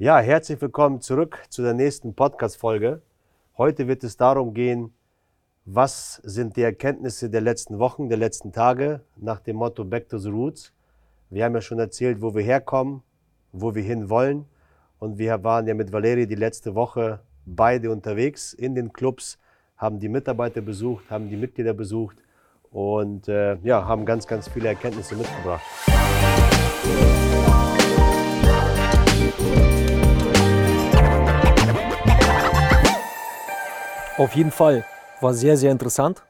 Ja, herzlich willkommen zurück zu der nächsten Podcast-Folge. Heute wird es darum gehen, was sind die Erkenntnisse der letzten Wochen, der letzten Tage nach dem Motto Back to the Roots. Wir haben ja schon erzählt, wo wir herkommen, wo wir hin wollen. Und wir waren ja mit Valeri die letzte Woche beide unterwegs in den Clubs, haben die Mitarbeiter besucht, haben die Mitglieder besucht und äh, ja, haben ganz, ganz viele Erkenntnisse mitgebracht. Auf jeden Fall war sehr, sehr interessant.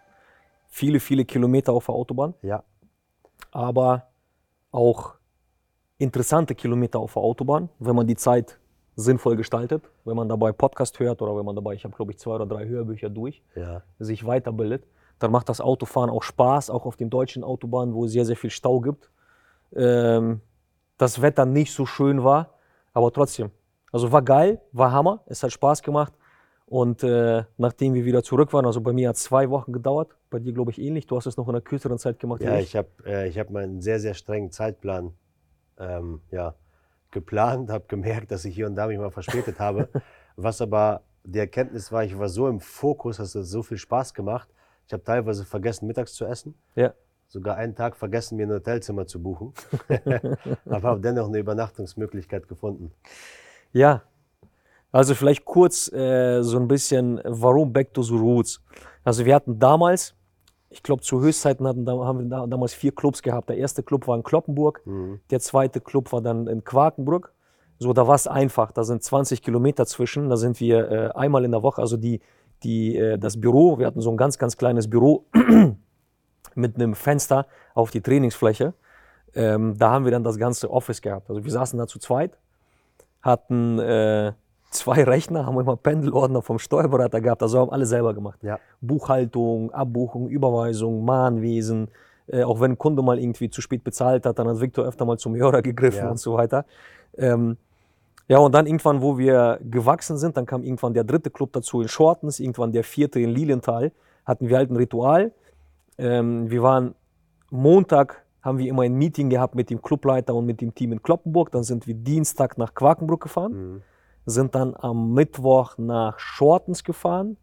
Viele, viele Kilometer auf der Autobahn. Ja. Aber auch interessante Kilometer auf der Autobahn, wenn man die Zeit sinnvoll gestaltet, wenn man dabei Podcast hört oder wenn man dabei, ich habe glaube ich zwei oder drei Hörbücher durch, Ja. sich weiterbildet, dann macht das Autofahren auch Spaß, auch auf den deutschen Autobahnen, wo es sehr, sehr viel Stau gibt. Ähm, das Wetter nicht so schön war, aber trotzdem. Also war geil, war Hammer, es hat Spaß gemacht. Und äh, nachdem wir wieder zurück waren, also bei mir hat es zwei Wochen gedauert, bei dir glaube ich ähnlich, du hast es noch in einer kürzeren Zeit gemacht. Ja, ich habe äh, ich hab meinen sehr, sehr strengen Zeitplan ähm, ja, geplant, habe gemerkt, dass ich hier und da mich mal verspätet habe. Was aber die Erkenntnis war, ich war so im Fokus, es hat so viel Spaß gemacht. Ich habe teilweise vergessen, mittags zu essen. Ja. Sogar einen Tag vergessen, mir ein Hotelzimmer zu buchen. aber habe dennoch eine Übernachtungsmöglichkeit gefunden. Ja, also vielleicht kurz äh, so ein bisschen, warum Back to the Roots. Also wir hatten damals, ich glaube zu Höchstzeiten hatten, haben wir da, damals vier Clubs gehabt. Der erste Club war in Kloppenburg, der zweite Club war dann in Quakenbrück. So, da war es einfach, da sind 20 Kilometer zwischen, da sind wir äh, einmal in der Woche, also die, die, äh, das Büro, wir hatten so ein ganz, ganz kleines Büro mit einem Fenster auf die Trainingsfläche. Ähm, da haben wir dann das ganze Office gehabt. Also wir saßen da zu zweit, hatten äh, zwei Rechner, haben immer Pendelordner vom Steuerberater gehabt, also haben alle selber gemacht. Ja. Buchhaltung, Abbuchung, Überweisung, Mahnwesen. Äh, auch wenn ein Kunde mal irgendwie zu spät bezahlt hat, dann hat Victor öfter mal zum Hörer gegriffen Ja. und so weiter. Ähm, ja, und dann irgendwann, wo wir gewachsen sind, dann kam irgendwann der dritte Club dazu in Schortens, irgendwann der vierte in Lilienthal, hatten wir halt ein Ritual. Ähm, wir waren Montag, haben wir immer ein Meeting gehabt mit dem Clubleiter und mit dem Team in Kloppenburg. Dann sind wir Dienstag nach Quakenbrück gefahren, Mhm. Sind dann am Mittwoch nach Schortens gefahren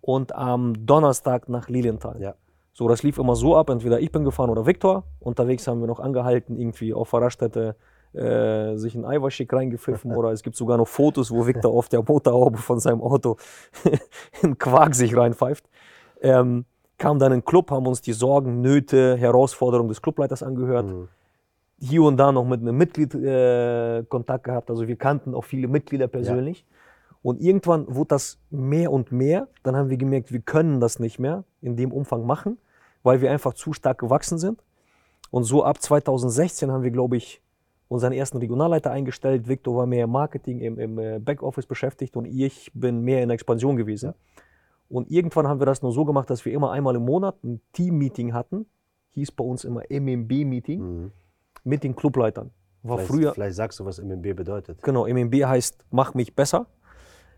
und am Donnerstag nach Lilienthal. Ja. So, das lief immer so ab, entweder ich bin gefahren oder Victor. Unterwegs haben wir noch angehalten, irgendwie auf der Raststätte äh, sich ein Eiweißschick reingepfiffen oder es gibt sogar noch Fotos, wo Victor auf der Motorhaube von seinem Auto in Quark sich reinpfeift. Ähm, kam dann in den Club, haben uns die Sorgen, Nöte, Herausforderungen des Clubleiters angehört. Mhm. Hier und da noch mit einem Mitglied äh, Kontakt gehabt. Also wir kannten auch viele Mitglieder persönlich. Und irgendwann wurde das mehr und mehr. Dann haben wir gemerkt, wir können das nicht mehr in dem Umfang machen, weil wir einfach zu stark gewachsen sind. Und so ab 2016 haben wir, glaube ich, unseren ersten Regionalleiter eingestellt. Victor war mehr im Marketing, im, im äh, Backoffice beschäftigt und ich bin mehr in der Expansion gewesen. Und irgendwann haben wir das nur so gemacht, dass wir immer einmal im Monat ein Team-Meeting hatten. Hieß bei uns immer MMB-Meeting Mhm. Mit den Clubleitern. War Vielleicht, früher, vielleicht sagst du, was MMB bedeutet. Genau, MMB heißt Mach mich besser.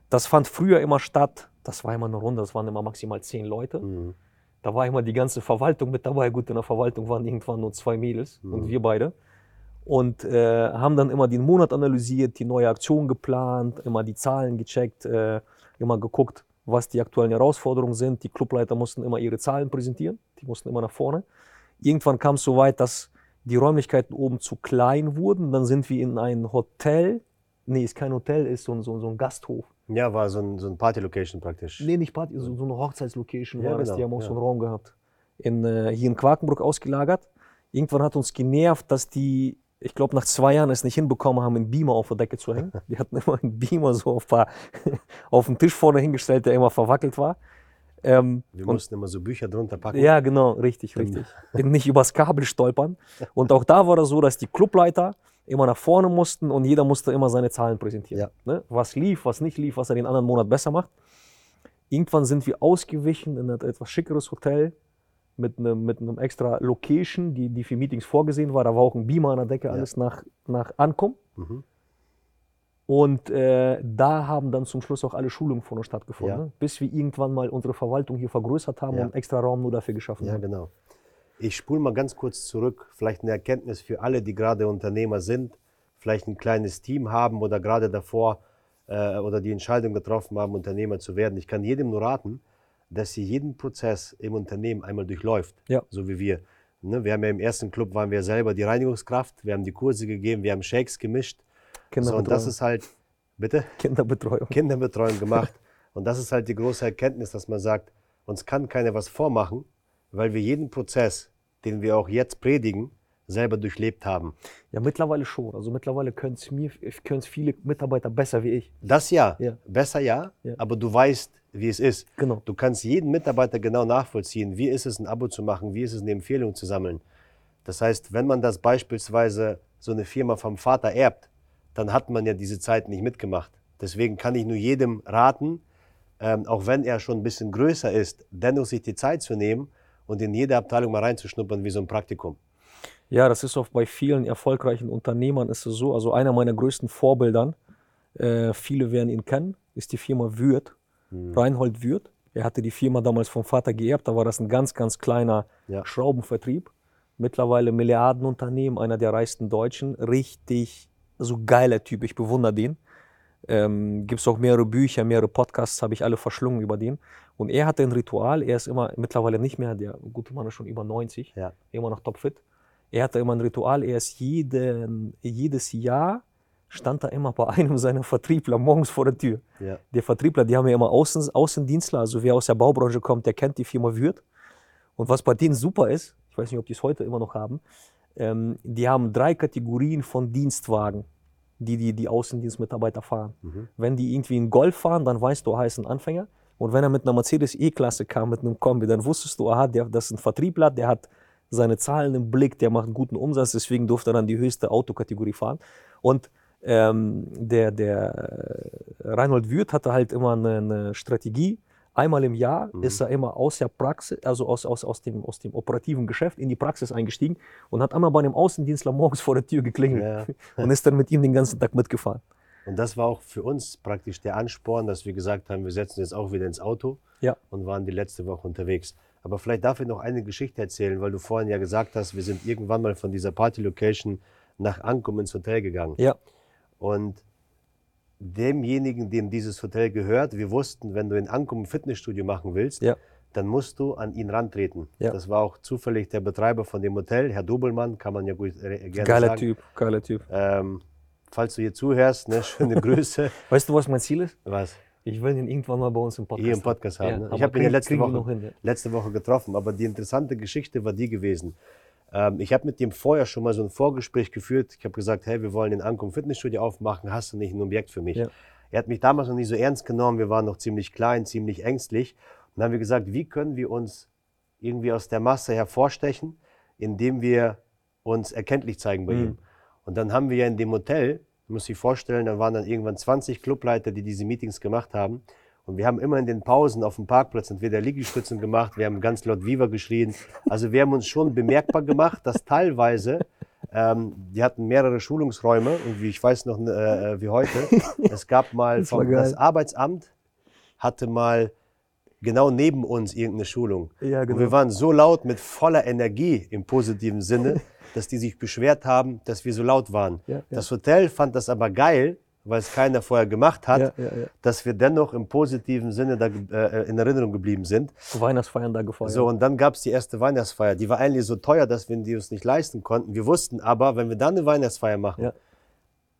Das fand früher immer statt, das war immer eine Runde, das waren immer maximal zehn Leute. Mhm. Da war immer die ganze Verwaltung mit dabei. Gut, in der Verwaltung waren irgendwann nur zwei Mädels und wir beide. Und äh, haben dann immer den Monat analysiert, die neue Aktion geplant, immer die Zahlen gecheckt, äh, immer geguckt, was die aktuellen Herausforderungen sind. Die Clubleiter mussten immer ihre Zahlen präsentieren, die mussten immer nach vorne. Irgendwann kam es so weit, dass die Räumlichkeiten oben zu klein wurden. Dann sind wir in ein Hotel, nee, ist kein Hotel, ist so ein, so ein, so ein Gasthof. Ja, war so ein, so ein Party-Location praktisch. Nee, nicht Party, so, so eine Hochzeitslocation Ja, war das. genau, Die haben auch ja. so einen Raum gehabt. In, äh, hier in Quakenbrück ausgelagert. Irgendwann hat uns genervt, dass die, ich glaube, nach zwei Jahren es nicht hinbekommen haben, einen Beamer auf der Decke zu hängen. Die hatten immer einen Beamer so auf, auf den Tisch vorne hingestellt, der immer verwackelt war. Ähm, Wir und- mussten immer so Bücher drunter packen. ja, genau, richtig, richtig. Nicht übers Kabel stolpern. Und auch da war das so, dass die Clubleiter immer nach vorne mussten und jeder musste immer seine Zahlen präsentieren. Ja. Ne? Was lief, was nicht lief, was er den anderen Monat besser macht. Irgendwann sind wir ausgewichen in ein etwas schickeres Hotel mit einem, mit einem extra Location, die, die für Meetings vorgesehen war. Da war auch ein Beamer an der Decke, alles nach, nach Ankommen. Mhm. Und äh, da haben dann zum Schluss auch alle Schulungen von uns stattgefunden, Ja. ne? bis wir irgendwann mal unsere Verwaltung hier vergrößert haben Ja. und extra Raum nur dafür geschaffen Ja, haben. genau. Ich spule mal ganz kurz zurück, vielleicht eine Erkenntnis für alle, die gerade Unternehmer sind, vielleicht ein kleines Team haben oder gerade davor äh, oder die Entscheidung getroffen haben, Unternehmer zu werden. Ich kann jedem nur raten, dass sie jeden Prozess im Unternehmen einmal durchläuft, Ja. so wie wir. Ne? Wir haben ja im ersten Club waren wir selber die Reinigungskraft, wir haben die Kurse gegeben, wir haben Shakes gemischt. So, und Kinderbetreuung. das ist halt, bitte? Kinderbetreuung. Kinderbetreuung gemacht. Und das ist halt die große Erkenntnis, dass man sagt, uns kann keiner was vormachen, weil wir jeden Prozess, den wir auch jetzt predigen, selber durchlebt haben. Ja, mittlerweile schon. Also mittlerweile können es mir, können es viele Mitarbeiter besser wie ich. Das ja, Ja. besser ja, Ja. aber du weißt, wie es ist. Genau. Du kannst jeden Mitarbeiter genau nachvollziehen, wie ist es, ein Abo zu machen, wie ist es, eine Empfehlung zu sammeln. Das heißt, wenn man das beispielsweise so eine Firma vom Vater erbt, dann hat man ja diese Zeit nicht mitgemacht. Deswegen kann ich nur jedem raten, ähm, auch wenn er schon ein bisschen größer ist, dennoch sich die Zeit zu nehmen und in jede Abteilung mal reinzuschnuppern wie so ein Praktikum. Ja, das ist auch bei vielen erfolgreichen Unternehmern ist es so. Also einer meiner größten Vorbildern, äh, viele werden ihn kennen, ist die Firma Würth, Reinhold Würth. Er hatte die Firma damals vom Vater geerbt, da war das ein ganz, ganz kleiner Ja. Schraubenvertrieb. Mittlerweile Milliardenunternehmen, einer der reichsten Deutschen. Richtig, so geiler Typ, ich bewundere den. Ähm, Gibt es auch mehrere Bücher, mehrere Podcasts, habe ich alle verschlungen über den. Und er hatte ein Ritual, er ist immer mittlerweile nicht mehr, der gute Mann ist schon über 90, Ja. immer noch topfit. Er hatte immer ein Ritual, er ist jeden, jedes Jahr stand er immer bei einem seiner Vertriebler morgens vor der Tür. Ja. Der Vertriebler, die haben ja immer Außen, Außendienstler, also wer aus der Baubranche kommt, der kennt die Firma Würth. Und was bei denen super ist, ich weiß nicht, ob die es heute immer noch haben, ähm, die haben drei Kategorien von Dienstwagen, die die, die Außendienstmitarbeiter fahren. Wenn die irgendwie einen Golf fahren, dann weißt du, er ist ein Anfänger. Und wenn er mit einer Mercedes E-Klasse kam, mit einem Kombi, dann wusstest du, aha, der, das ist ein Vertriebler, der hat seine Zahlen im Blick, der macht einen guten Umsatz, deswegen durfte er dann die höchste Autokategorie fahren. Und ähm, der, der äh, Reinhold Würth hatte halt immer eine, eine Strategie. Einmal im Jahr ist er immer aus der Praxis, also aus, aus, aus, dem, aus dem operativen Geschäft in die Praxis eingestiegen und hat einmal bei einem Außendienstler morgens vor der Tür geklingelt Ja. und ist dann mit ihm den ganzen Tag mitgefahren. Und das war auch für uns praktisch der Ansporn, dass wir gesagt haben, wir setzen jetzt auch wieder ins Auto Ja. und waren die letzte Woche unterwegs. Aber vielleicht darf ich noch eine Geschichte erzählen, weil du vorhin ja gesagt hast, wir sind irgendwann mal von dieser Party-Location nach Ankum ins Hotel gegangen. Ja, Und demjenigen, dem dieses Hotel gehört, wir wussten, wenn du in Ankum ein Fitnessstudio machen willst, Ja. dann musst du an ihn rantreten. Ja. Das war auch zufällig der Betreiber von dem Hotel, Herr Dobelmann, kann man ja gut, äh, gerne geiler sagen. Typ, geiler Typ. Ähm, falls du hier zuhörst, ne, schöne Grüße. Weißt du, was mein Ziel ist? Was? Ich will ihn irgendwann mal bei uns im Podcast hier im Podcast haben. Ja, ne? Ich habe ihn ja letzte Woche, noch hin, ja. letzte Woche getroffen, aber die interessante Geschichte war die gewesen. Ähm, ich habe mit dem vorher schon mal so ein Vorgespräch geführt. Ich habe gesagt, hey, wir wollen in Ankum Fitnessstudio aufmachen, hast du nicht ein Objekt für mich? Ja. Er hat mich damals noch nicht so ernst genommen, wir waren noch ziemlich klein, ziemlich ängstlich. Und dann haben wir gesagt, wie können wir uns irgendwie aus der Masse hervorstechen, indem wir uns erkenntlich zeigen bei Mhm. ihm. Und dann haben wir ja in dem Hotel, muss ich vorstellen, da waren dann irgendwann 20 Clubleiter, die diese Meetings gemacht haben. Und wir haben immer in den Pausen auf dem Parkplatz entweder Liegestützen gemacht, wir haben ganz laut Viva geschrien. Also wir haben uns schon bemerkbar gemacht, dass teilweise, ähm, die hatten mehrere Schulungsräume und wie ich weiß noch äh, wie heute, es gab mal Das vom, das Arbeitsamt hatte mal genau neben uns irgendeine Schulung. Ja, genau. Und wir waren so laut mit voller Energie im positiven Sinne, dass die sich beschwert haben, dass wir so laut waren. Ja, ja. Das Hotel fand das aber geil, weil es keiner vorher gemacht hat, Ja, ja, ja. dass wir dennoch im positiven Sinne da, äh, in Erinnerung geblieben sind. Weihnachtsfeiern da gefeiert. So, und dann gab es die erste Weihnachtsfeier. Die war eigentlich so teuer, dass wir die uns nicht leisten konnten. Wir wussten aber, wenn wir dann eine Weihnachtsfeier machen,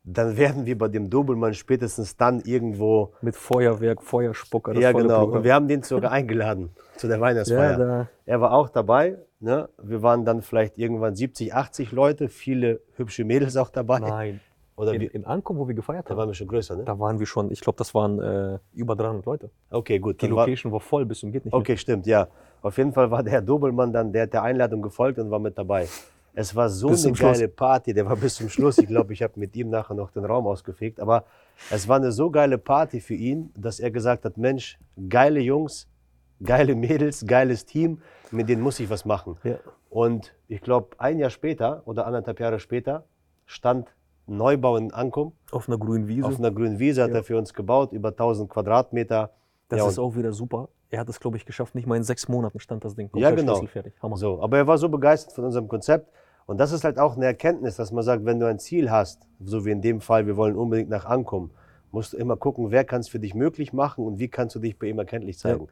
dann werden wir bei dem Dobelmann spätestens dann irgendwo. Mit Feuerwerk, Feuerspucker. ja, genau. Und wir haben den sogar eingeladen zu der Weihnachtsfeier. Er war auch dabei. Ne? Wir waren dann vielleicht irgendwann 70, 80 Leute, viele hübsche Mädels auch dabei. nein. Oder In, wie, Ankommen, wo wir gefeiert da haben, waren wir schon größer, ne? da waren wir schon, ich glaube, das waren äh, über 300 Leute. Okay, gut. Die dann war- Location war voll bis zum geht nicht Okay, stimmt, ja. Auf jeden Fall war der Herr Dobelmann dann, der hat der Einladung gefolgt und war mit dabei. Es war so Bis eine zum Schluss. geile Party, der war bis zum Schluss. Ich glaube, ich habe mit ihm nachher noch den Raum ausgefegt. Aber es war eine so geile Party für ihn, dass er gesagt hat: Mensch, geile Jungs, geile Mädels, geiles Team, mit denen muss ich was machen. mehr. Ja. Und ich glaube, ein Jahr später oder anderthalb Jahre später stand Neubau in Ankum. Auf einer grünen Wiese. Auf einer grünen Wiese hat Ja. er für uns gebaut, über 1000 Quadratmeter. das Ja, ist auch wieder super. Er hat es, glaube ich, geschafft. Nicht mal in sechs Monaten stand das Ding. Ja, komplett genau. schlüsselfertig. Hammer. So, aber er war so begeistert von unserem Konzept Und das ist halt auch eine Erkenntnis, dass man sagt, wenn du ein Ziel hast, so wie in dem Fall, wir wollen unbedingt nach Ankommen, musst du immer gucken, wer kann es für dich möglich machen und wie kannst du dich bei ihm erkenntlich zeigen. Ja.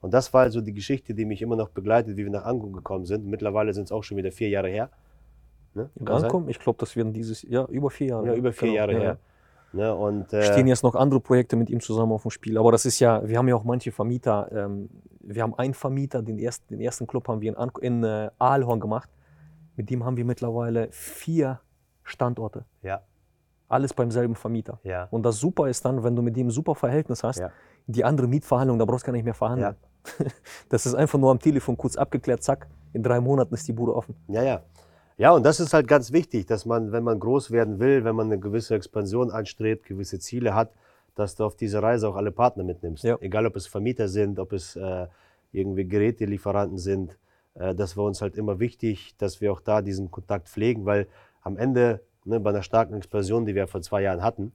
Und das war also die Geschichte, die mich immer noch begleitet, wie wir nach Ankommen gekommen sind. Mittlerweile sind es auch schon wieder vier Jahre her. Ne? Ankommen? Ich glaube, das werden dieses Jahr über vier Jahre. Ja, über vier genau. Jahre ja. her. Ne, und, äh, Stehen jetzt noch andere Projekte mit ihm zusammen auf dem Spiel. Aber das ist ja, wir haben ja auch manche Vermieter. Ähm, wir haben einen Vermieter, den ersten, den ersten Club haben wir in, in äh, Aalhorn gemacht. Mit dem haben wir mittlerweile vier Standorte. Ja. Alles beim selben Vermieter. Ja. Und das Super ist dann, wenn du mit dem ein super Verhältnis hast, ja. die andere Mietverhandlung, da brauchst du gar nicht mehr verhandeln. Ja. Das ist einfach nur am Telefon kurz abgeklärt, zack, in drei Monaten ist die Bude offen. Ja, ja. Ja, und das ist halt ganz wichtig, dass man, wenn man groß werden will, wenn man eine gewisse Expansion anstrebt, gewisse Ziele hat, dass du auf diese Reise auch alle Partner mitnimmst. Ja. Egal, ob es Vermieter sind, ob es äh, irgendwie Gerätelieferanten sind. Äh, das war uns halt immer wichtig, dass wir auch da diesen Kontakt pflegen, weil am Ende, ne, bei einer starken Expansion, die wir vor zwei Jahren hatten,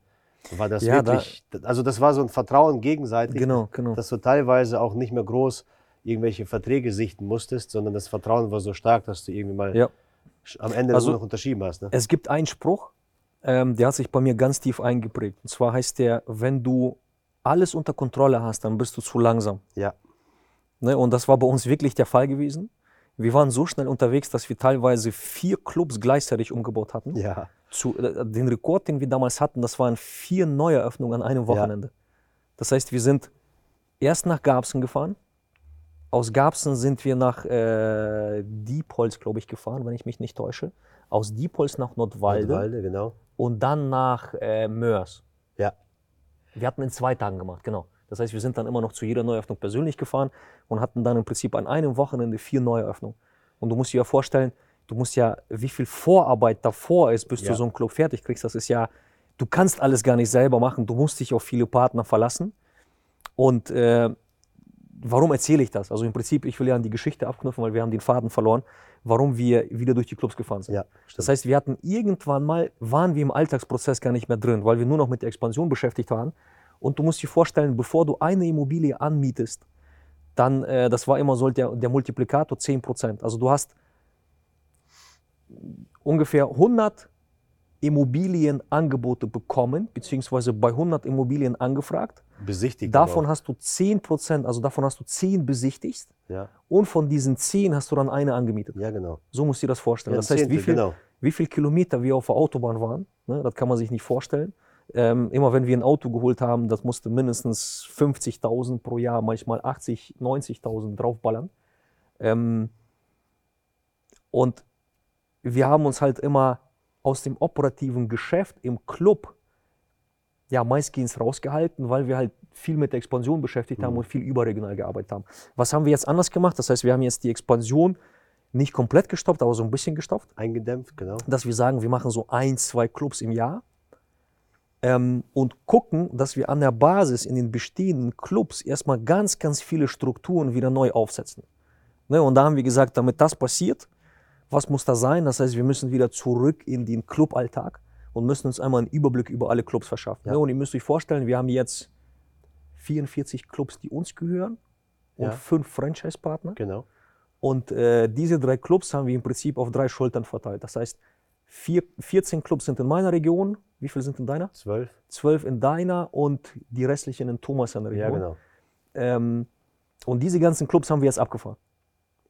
war das ja, wirklich, da, also das war so ein Vertrauen gegenseitig, genau, genau. dass du teilweise auch nicht mehr groß irgendwelche Verträge sichten musstest, sondern das Vertrauen war so stark, dass du irgendwie mal ja am Ende also, noch unterschrieben hast. Ne? Es gibt einen Spruch, ähm, der hat sich bei mir ganz tief eingeprägt. Und zwar heißt der, wenn du alles unter Kontrolle hast, dann bist du zu langsam. Ja. Ne, und das war bei uns wirklich der Fall gewesen. Wir waren so schnell unterwegs, dass wir teilweise vier Clubs gleichzeitig umgebaut hatten. Ja. Zu, äh, den Rekord, den wir damals hatten, das waren vier Neueröffnungen an einem Wochenende. Ja. Das heißt, wir sind erst nach Garbsen gefahren, aus Garbsen sind wir nach äh, Diepholz, glaube ich, gefahren, wenn ich mich nicht täusche. Aus Diepholz nach Nordwalde. Nordwalde, genau. Und dann nach äh, Mörs. Ja. Wir hatten in zwei Tagen gemacht, genau. Das heißt, wir sind dann immer noch zu jeder Neueröffnung persönlich gefahren und hatten dann im Prinzip an einem Wochenende vier Neueröffnungen. Und du musst dir ja vorstellen, du musst ja, wie viel Vorarbeit davor ist, bis ja. du so einen Club fertig kriegst. Das ist ja, du kannst alles gar nicht selber machen. Du musst dich auf viele Partner verlassen. Und äh, warum erzähle ich das? Also im Prinzip, ich will ja an die Geschichte abknüpfen, weil wir haben den Faden verloren, warum wir wieder durch die Clubs gefahren sind. Ja, das heißt, wir hatten irgendwann mal, waren wir im Alltagsprozess gar nicht mehr drin, weil wir nur noch mit der Expansion beschäftigt waren. Und du musst dir vorstellen, bevor du eine Immobilie anmietest, dann, äh, das war immer so der, der Multiplikator 10%. Also du hast ungefähr 100 Immobilienangebote bekommen, beziehungsweise bei 100 Immobilien angefragt besichtigt. Davon auch. hast du 10 Prozent, also davon hast du 10 besichtigt. Ja. Und von diesen 10 hast du dann eine angemietet. Ja, genau. So musst du dir das vorstellen. Ja, das heißt, Zehntel, wie, viel, genau. wie viel Kilometer wir auf der Autobahn waren, ne, das kann man sich nicht vorstellen. Ähm, immer wenn wir ein Auto geholt haben, das musste mindestens 50.000 pro Jahr, manchmal 80, 90.000 draufballern. Ähm, und wir haben uns halt immer aus dem operativen Geschäft im Club ja, meistgehend rausgehalten, weil wir halt viel mit der Expansion beschäftigt haben mhm. und viel überregional gearbeitet haben. Was haben wir jetzt anders gemacht? Das heißt, wir haben jetzt die Expansion nicht komplett gestoppt, aber so ein bisschen gestoppt. Eingedämpft, genau. Dass wir sagen, wir machen so ein, zwei Clubs im Jahr ähm, und gucken, dass wir an der Basis in den bestehenden Clubs erstmal ganz, ganz viele Strukturen wieder neu aufsetzen. Ne? Und da haben wir gesagt, damit das passiert, was muss da sein? Das heißt, wir müssen wieder zurück in den Cluballtag und müssen uns einmal einen Überblick über alle Clubs verschaffen. Ja. Und ihr müsst euch vorstellen, wir haben jetzt 44 Clubs, die uns gehören und ja. fünf Franchise-Partner. Genau. Und äh, diese drei Clubs haben wir im Prinzip auf drei Schultern verteilt. Das heißt, vier, 14 Clubs sind in meiner Region. Wie viele sind in deiner? Zwölf. Zwölf in deiner und die restlichen in Thomas in der Region. Ja, genau. Ähm, und diese ganzen Clubs haben wir jetzt abgefahren.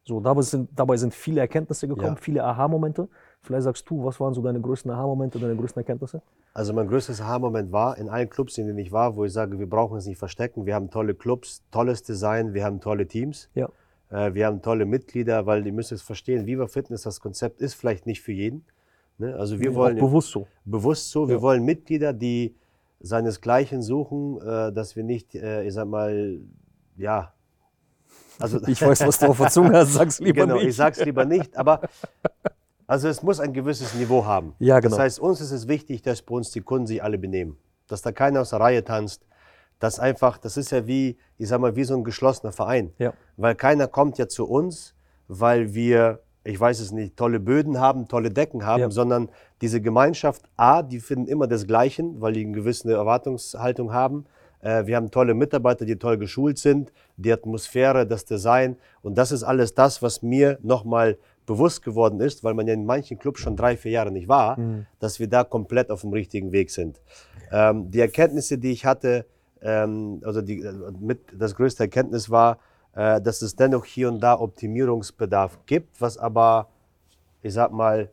So, dabei sind, dabei sind viele Erkenntnisse gekommen, ja. viele Aha-Momente. Vielleicht sagst du, was waren so deine größten Aha-Momente, deine größten Erkenntnisse? Also mein größtes Aha-Moment war in allen Clubs, in denen ich war, wo ich sage, wir brauchen es nicht verstecken. Wir haben tolle Clubs, tolles Design, wir haben tolle Teams. Ja. Äh, wir haben tolle Mitglieder, weil ihr müsst es verstehen, Viva Fitness, das Konzept ist vielleicht nicht für jeden. Ne? Also wir ja, wollen bewusst so. Bewusst so. Wir wollen Mitglieder, die seinesgleichen suchen, äh, dass wir nicht, äh, ich sag mal, ja, also, ich weiß, was du auf der Zunge hast, sag's lieber genau, nicht. Genau, ich sag's lieber nicht, aber also es muss ein gewisses Niveau haben. Ja, genau. Das heißt, uns ist es wichtig, dass bei uns die Kunden sich alle benehmen. Dass da keiner aus der Reihe tanzt. Das einfach, das ist ja wie, ich sag mal, wie so ein geschlossener Verein. Ja. Weil keiner kommt ja zu uns, weil wir, ich weiß es nicht, tolle Böden haben, tolle Decken haben, ja. sondern diese Gemeinschaft, A, die finden immer desgleichen, weil die eine gewisse Erwartungshaltung haben. Äh, wir haben tolle Mitarbeiter, die toll geschult sind, die Atmosphäre, das Design. Und das ist alles das, was mir nochmal bewusst geworden ist, weil man ja in manchen Clubs schon drei, vier Jahre nicht war, Mhm. dass wir da komplett auf dem richtigen Weg sind. Ähm, die Erkenntnisse, die ich hatte, ähm, also die, äh, mit das größte Erkenntnis war, äh, dass es dennoch hier und da Optimierungsbedarf gibt, was aber, ich sag mal,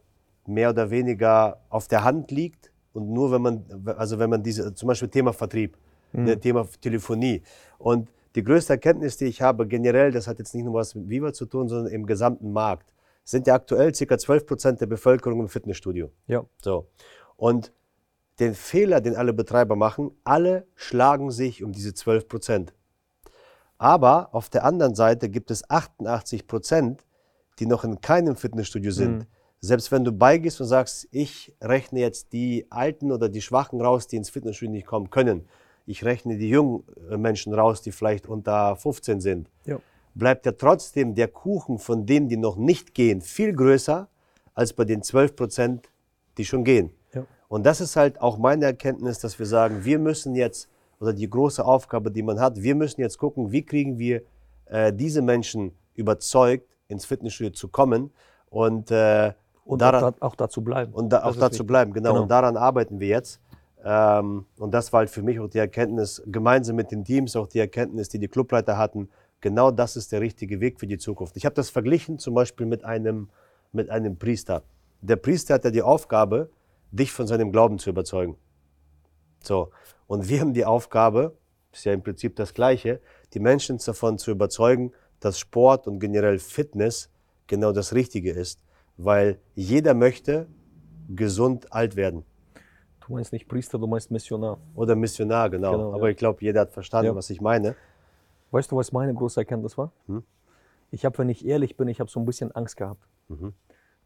mehr oder weniger auf der Hand liegt und nur wenn man, also wenn man diese, zum Beispiel Thema Vertrieb, ne, Thema Telefonie und die größte Erkenntnis, die ich habe generell, das hat jetzt nicht nur was mit Viva zu tun, sondern im gesamten Markt, sind ja aktuell ca. 12 Prozent der Bevölkerung im Fitnessstudio. Ja. So. Und den Fehler, den alle Betreiber machen, alle schlagen sich um diese 12 Prozent. Aber auf der anderen Seite gibt es 88 Prozent, die noch in keinem Fitnessstudio sind. Mhm. Selbst wenn du beigehst und sagst, ich rechne jetzt die Alten oder die Schwachen raus, die ins Fitnessstudio nicht kommen können. Ich rechne die jungen äh, Menschen raus, die vielleicht unter 15 sind. Ja. Bleibt ja trotzdem der Kuchen von denen, die noch nicht gehen, viel größer als bei den 12 Prozent, die schon gehen. Ja. Und das ist halt auch meine Erkenntnis, dass wir sagen, wir müssen jetzt, oder die große Aufgabe, die man hat, wir müssen jetzt gucken, wie kriegen wir äh, diese Menschen überzeugt, ins Fitnessstudio zu kommen und, äh, Und daran, auch, da, auch dazu bleiben. und da, auch dazu wichtig. bleiben. Genau. Genau. Und daran arbeiten wir jetzt. Ähm, und das war halt für mich auch die Erkenntnis, gemeinsam mit den Teams, auch die Erkenntnis, die die Clubleiter hatten, genau das ist der richtige Weg für die Zukunft. Ich habe das verglichen zum Beispiel mit einem, mit einem Priester. Der Priester hat ja die Aufgabe, dich von seinem Glauben zu überzeugen. So. Und wir haben die Aufgabe, ist ja im Prinzip das Gleiche, die Menschen davon zu überzeugen, dass Sport und generell Fitness genau das Richtige ist. Weil jeder möchte gesund alt werden. Du meinst nicht Priester, du meinst Missionar. Oder Missionar, genau. Genau, Aber ja. ich glaube, jeder hat verstanden, Ja. was ich meine. Weißt du, was meine große Erkenntnis war? Hm? Ich habe, wenn ich ehrlich bin, ich habe so ein bisschen Angst gehabt. Mhm.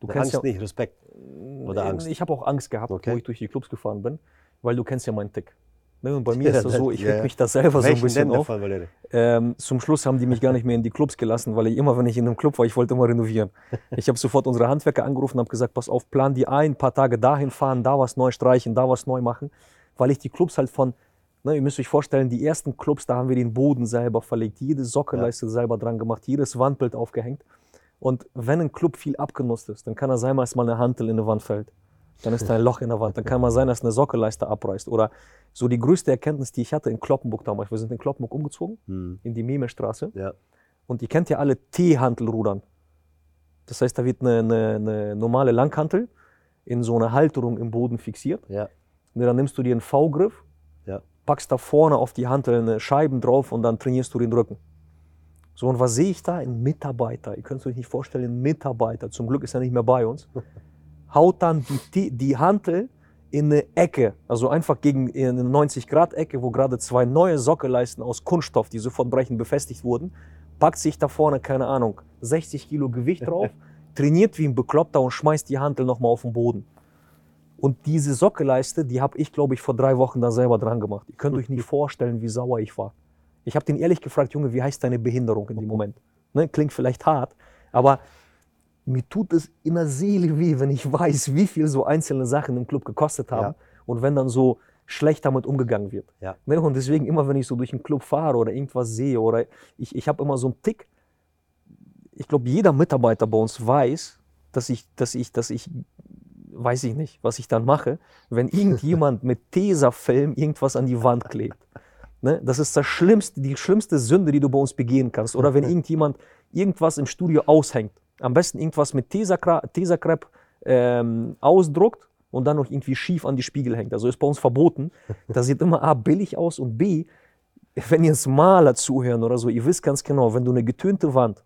Du Angst ja, nicht, Respekt. Oder Angst? Ich habe auch Angst gehabt, Okay. wo ich durch die Clubs gefahren bin, weil du kennst ja meinen Tick. Ne, und bei mir ist das so, ich Ja, ja. mich da selber so ein Welchen bisschen auf. Valerie? Ähm, zum Schluss haben die mich gar nicht mehr in die Clubs gelassen, weil ich immer, wenn ich in einem Club war, ich wollte immer renovieren. Ich habe sofort unsere Handwerker angerufen und habe gesagt, pass auf, plan die ein, ein paar Tage dahin fahren, da was neu streichen, da was neu machen, weil ich die Clubs halt von, ne, ihr müsst euch vorstellen, die ersten Clubs, da haben wir den Boden selber verlegt, jede Sockelleiste selber dran gemacht, jedes Wandbild aufgehängt. Und wenn ein Club viel abgenutzt ist, dann kann es sein, dass mal eine Hantel in eine Wand fällt. Dann ist da ein Loch in der Wand. Dann kann mal sein, dass eine Sockelleiste abreißt. Oder so die größte Erkenntnis, die ich hatte in Kloppenburg damals. Wir sind in Kloppenburg umgezogen, Hm. in die Memestraße. Ja. Und ihr kennt ja alle T-Hantelrudern. Das heißt, da wird eine, eine, eine normale Langhantel in so eine Halterung im Boden fixiert. Ja. Und dann nimmst du dir einen V-Griff, Ja. packst da vorne auf die Hantel eine Scheiben drauf und dann trainierst du den Rücken. So, und was sehe ich da? Ein Mitarbeiter. Ihr könnt es euch nicht vorstellen, ein Mitarbeiter. Zum Glück ist er nicht mehr bei uns. Haut dann die, die Hantel in eine Ecke, also einfach gegen in eine 90-Grad-Ecke, wo gerade zwei neue Sockelleisten aus Kunststoff, die sofort brechen, befestigt wurden, packt sich da vorne, keine Ahnung, 60 Kilo Gewicht drauf, trainiert wie ein Bekloppter und schmeißt die Hantel nochmal auf den Boden. Und diese Sockelleiste, die habe ich, glaube ich, vor drei Wochen da selber dran gemacht. Ihr könnt euch nicht vorstellen, wie sauer ich war. Ich habe den ehrlich gefragt, Junge, wie heißt deine Behinderung in dem Moment? Ne, klingt vielleicht hart, aber mir tut es in der Seele weh, wenn ich weiß, wie viel so einzelne Sachen im Club gekostet haben Ja. und wenn dann so schlecht damit umgegangen wird. Ja. Ne, und deswegen immer, wenn ich so durch den Club fahre oder irgendwas sehe oder ich, ich habe immer so einen Tick, ich glaube, jeder Mitarbeiter bei uns weiß, dass ich, dass ich, dass ich, weiß ich nicht, was ich dann mache, wenn irgendjemand mit Tesafilm irgendwas an die Wand klebt. Ne? Das ist das schlimmste, die schlimmste Sünde, die du bei uns begehen kannst. Oder wenn irgendjemand irgendwas im Studio aushängt. Am besten irgendwas mit Tesakrepp ähm, ausdruckt und dann noch irgendwie schief an die Spiegel hängt. Also ist bei uns verboten. Das sieht immer A billig aus und B, wenn ihr jetzt Maler zuhören oder so, ihr wisst ganz genau, wenn du eine getönte Wand,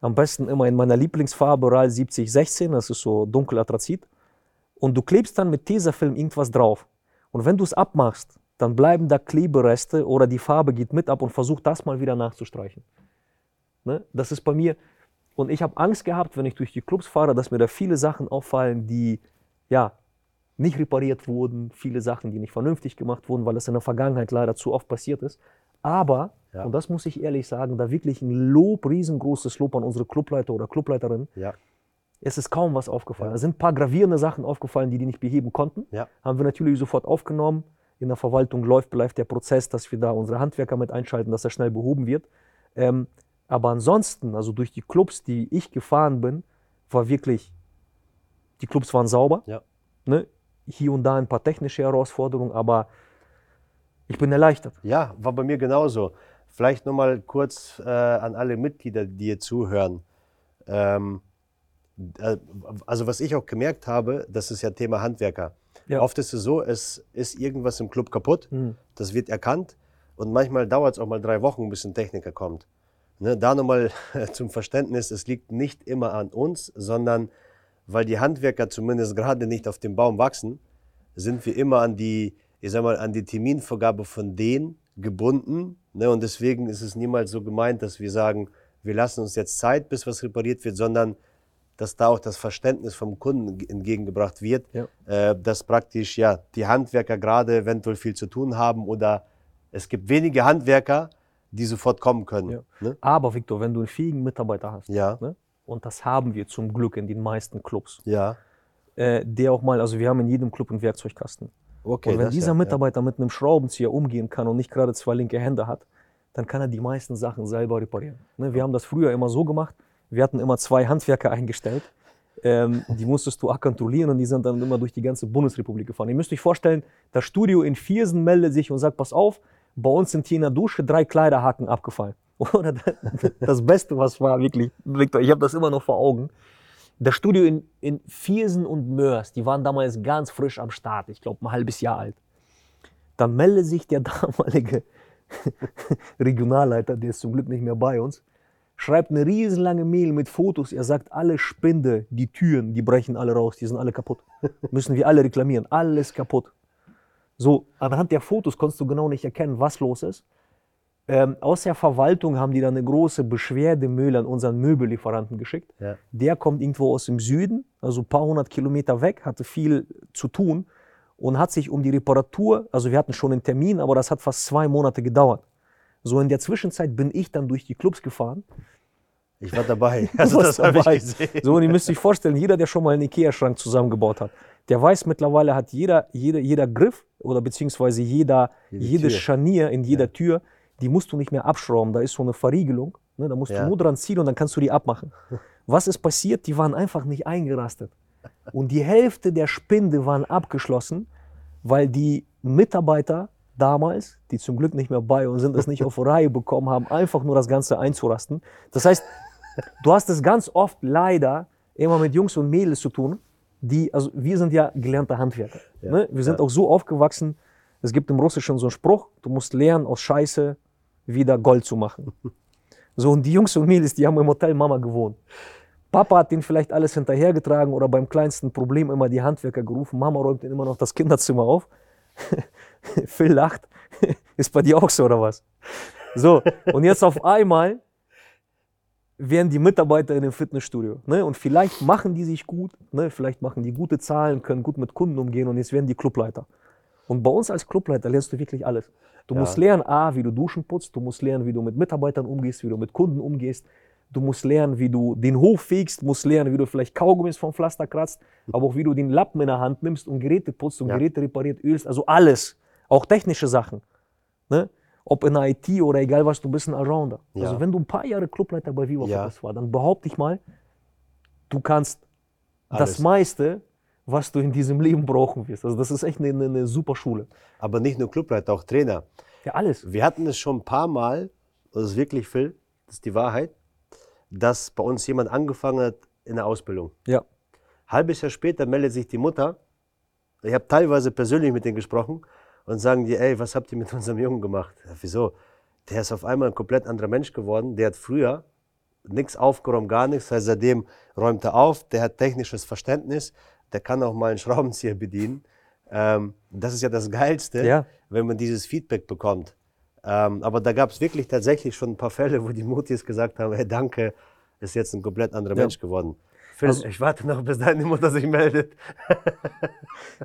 am besten immer in meiner Lieblingsfarbe RAL 7016, das ist so dunkel Atrazit, und du klebst dann mit Tesafilm irgendwas drauf. Und wenn du es abmachst, dann bleiben da Klebereste oder die Farbe geht mit ab und versuch das mal wieder nachzustreichen. Ne? Das ist bei mir. Und ich habe Angst gehabt, wenn ich durch die Clubs fahre, dass mir da viele Sachen auffallen, die ja nicht repariert wurden, viele Sachen, die nicht vernünftig gemacht wurden, weil das in der Vergangenheit leider zu oft passiert ist. Aber, Ja. und das muss ich ehrlich sagen, da wirklich ein Lob, riesengroßes Lob an unsere Clubleiter oder Clubleiterin. Ja. Es ist kaum was aufgefallen. Ja. Es sind ein paar gravierende Sachen aufgefallen, die die nicht beheben konnten. Ja. Haben wir natürlich sofort aufgenommen. In der Verwaltung läuft, bleibt der Prozess, dass wir da unsere Handwerker mit einschalten, dass er schnell behoben wird. Ähm, aber ansonsten, also durch die Clubs, die ich gefahren bin, war wirklich, die Clubs waren sauber. Ja. Ne? Hier und da ein paar technische Herausforderungen, aber ich bin erleichtert. Ja, war bei mir genauso. Vielleicht nochmal kurz äh, an alle Mitglieder, die hier zuhören. Ähm, äh, also was ich auch gemerkt habe, das ist ja Thema Handwerker. Ja. Oft ist es so, es ist irgendwas im Club kaputt, Mhm. das wird erkannt und manchmal dauert es auch mal drei Wochen, bis ein Techniker kommt. Ne, da nochmal zum Verständnis, es liegt nicht immer an uns, sondern weil die Handwerker zumindest gerade nicht auf dem Baum wachsen, sind wir immer an die, ich sag mal, an die Terminvergabe von denen gebunden. Ne, und deswegen ist es niemals so gemeint, dass wir sagen, wir lassen uns jetzt Zeit, bis was repariert wird, sondern dass da auch das Verständnis vom Kunden entgegengebracht wird, Ja. äh, dass praktisch ja die Handwerker gerade eventuell viel zu tun haben oder es gibt wenige Handwerker, die sofort kommen können. Ja. Ne? Aber Victor, wenn du einen fähigen Mitarbeiter hast, Ja. ne? und das haben wir zum Glück in den meisten Clubs, Ja. äh, der auch mal, also wir haben in jedem Club einen Werkzeugkasten. Okay. und wenn dieser ja, Mitarbeiter mit einem Schraubenzieher umgehen kann und nicht gerade zwei linke Hände hat, dann kann er die meisten Sachen selber reparieren. Ne? Wir haben das früher immer so gemacht, wir hatten immer zwei Handwerker eingestellt, ähm, die musstest du kontrollieren und die sind dann immer durch die ganze Bundesrepublik gefahren. Ihr müsst euch vorstellen, das Studio in Viersen meldet sich und sagt, pass auf, bei uns sind hier in der Dusche drei Kleiderhaken abgefallen. Oder das Beste, was war wirklich, Victor, ich habe das immer noch vor Augen. Das Studio in, in Viersen und Mörs, die waren damals ganz frisch am Start, ich glaube ein halbes Jahr alt. Dann meldet sich der damalige Regionalleiter, der ist zum Glück nicht mehr bei uns, schreibt eine riesenlange Mail mit Fotos. Er sagt, alle Spinde, die Türen, die brechen alle raus, die sind alle kaputt. Müssen wir alle reklamieren, alles kaputt. So, anhand der Fotos konntest du genau nicht erkennen, was los ist. Ähm, aus der Verwaltung haben die dann eine große Beschwerdemail an unseren Möbellieferanten geschickt. Ja. Der kommt irgendwo aus dem Süden, also ein paar hundert Kilometer weg, hatte viel zu tun und hat sich um die Reparatur, also wir hatten schon einen Termin, aber das hat fast zwei Monate gedauert. So in der Zwischenzeit bin ich dann durch die Clubs gefahren. Ich war dabei. Also das habe ich gesehen. So, und ihr müsst euch vorstellen, jeder, der schon mal einen Ikea-Schrank zusammengebaut hat, der weiß mittlerweile, hat jeder, jeder, jeder Griff oder beziehungsweise jeder, Jede jedes Tür. Scharnier in jeder Tür, die musst du nicht mehr abschrauben. Da ist so eine Verriegelung, ne, da musst Ja. du nur dran ziehen und dann kannst du die abmachen. Was ist passiert? Die waren einfach nicht eingerastet. Und die Hälfte der Spinde waren abgeschlossen, weil die Mitarbeiter damals, die zum Glück nicht mehr bei uns sind, es nicht auf Reihe bekommen haben, einfach nur das Ganze einzurasten. Das heißt, du hast es ganz oft leider immer mit Jungs und Mädels zu tun, die, also wir sind ja gelernte Handwerker. Ja, Ne? Wir sind ja. auch so aufgewachsen, es gibt im Russischen so einen Spruch, du musst lernen, aus Scheiße wieder Gold zu machen. So, und die Jungs und Mädels, die haben im Hotel Mama gewohnt. Papa hat denen vielleicht alles hinterhergetragen oder beim kleinsten Problem immer die Handwerker gerufen. Mama räumt ihnen immer noch das Kinderzimmer auf. Phil lacht. Ist bei dir auch so oder was? So, und jetzt auf einmal wären die Mitarbeiter in dem Fitnessstudio. Ne? Und vielleicht machen die sich gut, ne? vielleicht machen die gute Zahlen, können gut mit Kunden umgehen und jetzt werden die Clubleiter. Und bei uns als Clubleiter lernst du wirklich alles. Du Ja. musst lernen, A, wie du Duschen putzt, du musst lernen, wie du mit Mitarbeitern umgehst, wie du mit Kunden umgehst. Du musst lernen, wie du den Hof fegst, musst lernen, wie du vielleicht Kaugummis vom Pflaster kratzt, aber auch wie du den Lappen in der Hand nimmst und Geräte putzt und Ja. Geräte repariert, ölst, also alles. Auch technische Sachen. Ne? Ob in der IT oder egal was, du bist ein Allrounder. Ja. Also wenn du ein paar Jahre Clubleiter bei Viva Ja. War, dann behaupte ich mal, du kannst das Alles. meiste, was du in diesem Leben brauchen wirst. Also das ist echt eine, eine, eine super Schule. Aber nicht nur Clubleiter, auch Trainer. Ja, alles. Wir hatten es schon ein paar Mal, das ist wirklich Phil, das ist die Wahrheit, dass bei uns jemand angefangen hat in der Ausbildung. Ja. Halbes Jahr später meldet sich die Mutter. Ich habe teilweise persönlich mit denen gesprochen und sagen die, ey, was habt ihr mit unserem Jungen gemacht? Ja, wieso? Der ist auf einmal ein komplett anderer Mensch geworden. Der hat früher nichts aufgeräumt, gar nichts. Das heißt, seitdem räumt er auf, der hat technisches Verständnis, der kann auch mal einen Schraubenzieher bedienen. Ähm, das ist ja das Geilste, Ja. wenn man dieses Feedback bekommt. Ähm, aber da gab es wirklich tatsächlich schon ein paar Fälle, wo die Mutis gesagt haben, hey, danke, ist jetzt ein komplett anderer Ja. Mensch geworden. Phil, Also- ich warte noch, bis deine Mutter sich meldet.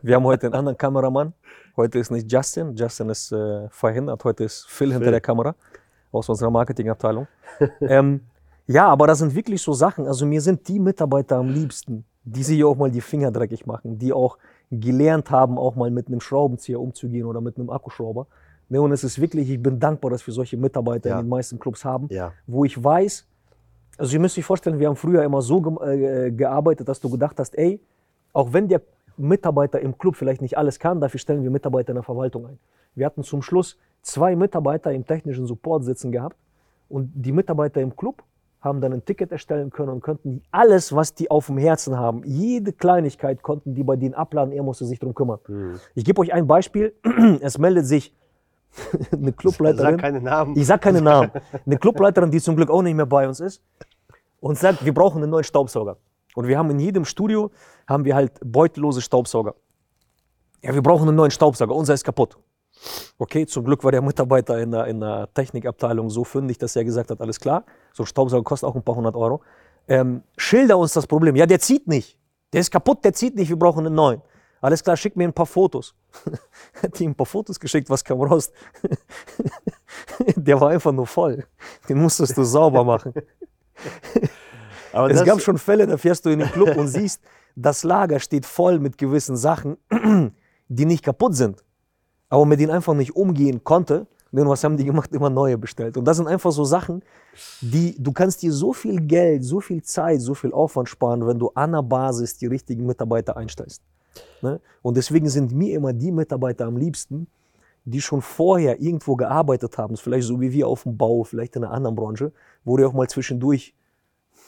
Wir haben heute einen anderen Kameramann. Heute ist nicht Justin. Justin ist äh, verhindert. Heute ist Phil, hinter Phil. der Kamera aus unserer Marketingabteilung. ähm, ja, aber das sind wirklich so Sachen. Also mir sind die Mitarbeiter am liebsten, die sich auch mal die Finger dreckig machen, die auch gelernt haben, auch mal mit einem Schraubenzieher umzugehen oder mit einem Akkuschrauber. Ne, und es ist wirklich, ich bin dankbar, dass wir solche Mitarbeiter Ja. in den meisten Clubs haben, Ja. wo ich weiß, Also ihr müsst euch vorstellen, wir haben früher immer so ge äh, gearbeitet, dass du gedacht hast, ey, auch wenn der Mitarbeiter im Club vielleicht nicht alles kann, dafür stellen wir Mitarbeiter in der Verwaltung ein. Wir hatten zum Schluss zwei Mitarbeiter im technischen Support sitzen gehabt und die Mitarbeiter im Club haben dann ein Ticket erstellen können und könnten alles, was die auf dem Herzen haben, jede Kleinigkeit konnten die bei denen abladen, er musste sich darum kümmern. Mhm. Ich gebe euch ein Beispiel, es meldet sich eine Clubleiterin. Sag keine Namen. Ich sag keine Namen. Eine Clubleiterin, die zum Glück auch nicht mehr bei uns ist und sagt, wir brauchen einen neuen Staubsauger. Und wir haben in jedem Studio haben wir halt beutellose Staubsauger. Ja, wir brauchen einen neuen Staubsauger, unser ist kaputt. Okay, zum Glück war der Mitarbeiter in der, in der Technikabteilung so fündig, dass er gesagt hat, alles klar, so ein Staubsauger kostet auch ein paar hundert Euro. Ähm, schilder uns das Problem. Ja, der zieht nicht. Der ist kaputt, der zieht nicht, wir brauchen einen neuen. Alles klar, schick mir ein paar Fotos. Hat ihm ein paar Fotos geschickt, was kam raus? der war einfach nur voll. Den musstest du sauber machen. Aber es gab schon Fälle, da fährst du in den Club und siehst, das Lager steht voll mit gewissen Sachen, die nicht kaputt sind aber mit denen einfach nicht umgehen konnte. Denn was haben die gemacht? Immer neue bestellt. Und das sind einfach so Sachen, die du kannst dir so viel Geld, so viel Zeit, so viel Aufwand sparen, wenn du an der Basis die richtigen Mitarbeiter einstellst. Ne? Und deswegen sind mir immer die Mitarbeiter am liebsten, die schon vorher irgendwo gearbeitet haben, vielleicht so wie wir auf dem Bau, vielleicht in einer anderen Branche, wo die auch mal zwischendurch,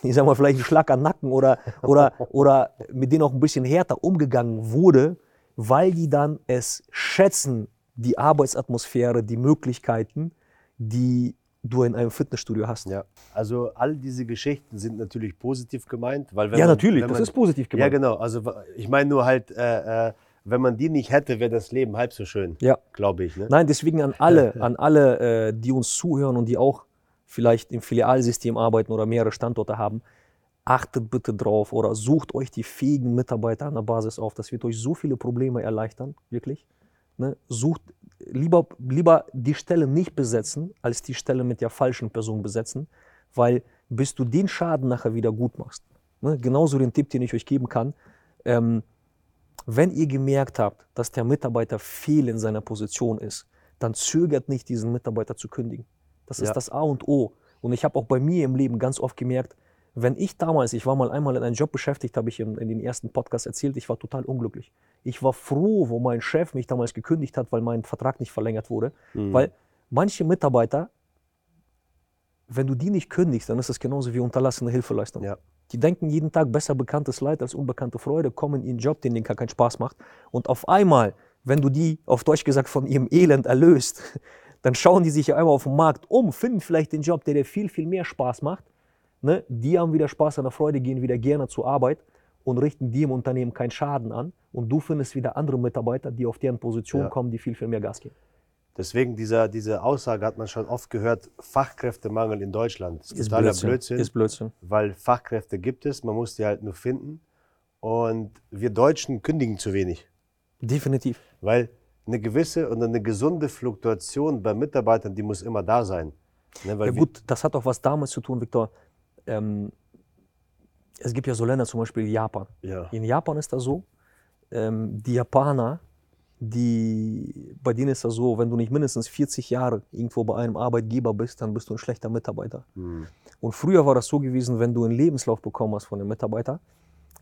ich sag mal, vielleicht einen Schlag an Nacken oder, oder, oder mit denen auch ein bisschen härter umgegangen wurde, weil die dann es schätzen, die Arbeitsatmosphäre, die Möglichkeiten, die du in einem Fitnessstudio hast. Ja, also all diese Geschichten sind natürlich positiv gemeint, weil wenn ja man, natürlich, wenn das man, ist positiv gemeint. Ja genau, also ich meine nur halt, äh, äh, wenn man die nicht hätte, wäre das Leben halb so schön, ja. glaube ich. Ne? Nein, deswegen an alle, an alle, äh, die uns zuhören und die auch vielleicht im Filialsystem arbeiten oder mehrere Standorte haben, achtet bitte drauf oder sucht euch die fähigen Mitarbeiter an der Basis auf. Das wird euch so viele Probleme erleichtern, wirklich. Ne? Sucht lieber, lieber die Stelle nicht besetzen, als die Stelle mit der falschen Person besetzen, weil bis du den Schaden nachher wieder gut machst. Ne? Genauso den Tipp, den ich euch geben kann. Ähm, wenn ihr gemerkt habt, dass der Mitarbeiter fehl in seiner Position ist, dann zögert nicht, diesen Mitarbeiter zu kündigen. Das ist ja. das A und O. Und ich habe auch bei mir im Leben ganz oft gemerkt, wenn ich damals, ich war mal einmal in einem Job beschäftigt, habe ich in, in den ersten Podcast erzählt, ich war total unglücklich. Ich war froh, wo mein Chef mich damals gekündigt hat, weil mein Vertrag nicht verlängert wurde. Mhm. Weil manche Mitarbeiter, wenn du die nicht kündigst, dann ist das genauso wie unterlassene Hilfeleistung. Ja. Die denken jeden Tag besser bekanntes Leid als unbekannte Freude, kommen in einen Job, den denen gar keinen Spaß macht. Und auf einmal, wenn du die, auf Deutsch gesagt, von ihrem Elend erlöst, dann schauen die sich ja einmal auf dem Markt um, finden vielleicht den Job, der dir viel, viel mehr Spaß macht Ne? Die haben wieder Spaß an der Freude, gehen wieder gerne zur Arbeit und richten dir im Unternehmen keinen Schaden an. Und du findest wieder andere Mitarbeiter, die auf deren Position ja. kommen, die viel, viel mehr Gas geben. Deswegen dieser, diese Aussage hat man schon oft gehört, Fachkräftemangel in Deutschland. Das ist, ist totaler Blödsinn. Blödsinn. Ist Blödsinn. Weil Fachkräfte gibt es, man muss die halt nur finden. Und wir Deutschen kündigen zu wenig. Definitiv. Weil eine gewisse und eine gesunde Fluktuation bei Mitarbeitern, die muss immer da sein. Ne, ja gut, das hat auch was damit zu tun, Viktor ähm, es gibt ja so Länder, zum Beispiel Japan. Ja. In Japan ist das so, ähm, die Japaner, die, bei denen ist das so, wenn du nicht mindestens 40 Jahre irgendwo bei einem Arbeitgeber bist, dann bist du ein schlechter Mitarbeiter. Mhm. Und früher war das so gewesen, wenn du einen Lebenslauf bekommen hast von einem Mitarbeiter,